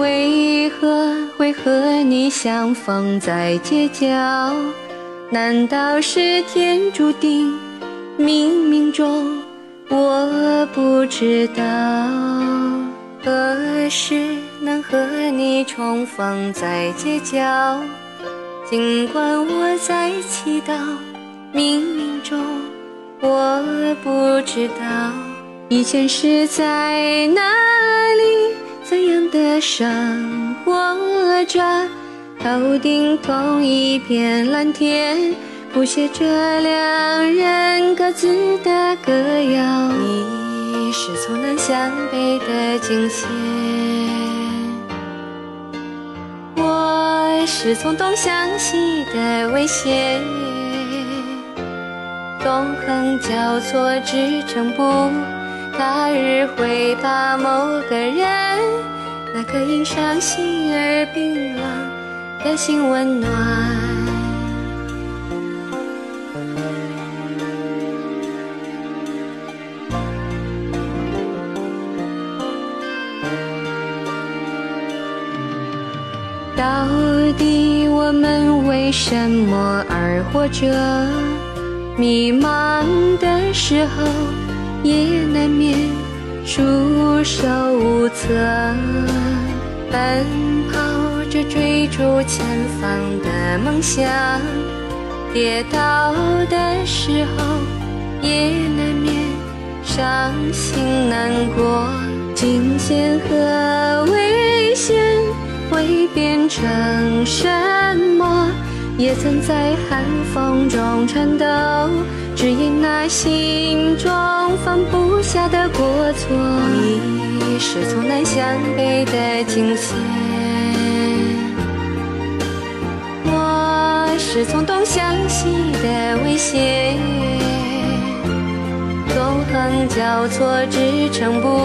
为何会和你相逢在街角？难道是天注定，冥冥中我不知道，何时能和你重逢在街角？尽管我在祈祷，冥冥中我不知道，以前是在哪里，怎样的生活着？头顶同一片蓝天，谱写着两人各自的歌谣。你是从南向北的惊险，我是从东向西的危险。纵横交错支撑不，他日会把某个人，那颗因伤心而冰冷。的心温暖。到底我们为什么而活着？迷茫的时候也难免束手无策，奔跑。着追逐前方的梦想，跌倒的时候也难免伤心难过。惊险和危险会变成什么？也曾在寒风中颤抖，只因那心中放不下的过错。你是从南向北的惊险。是从东向西的危险，纵横交错支撑不，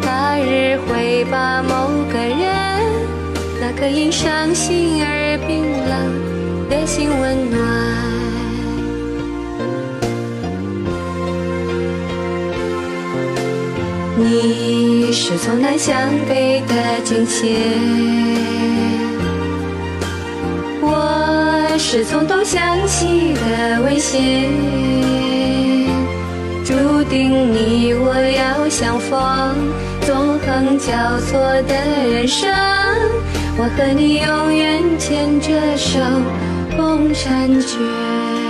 他日会把某个人，那颗因伤心而冰冷心温暖。你是从南向北的惊险。是从东向西的危险，注定你我要相逢。纵横交错的人生，我和你永远牵着手，共婵娟。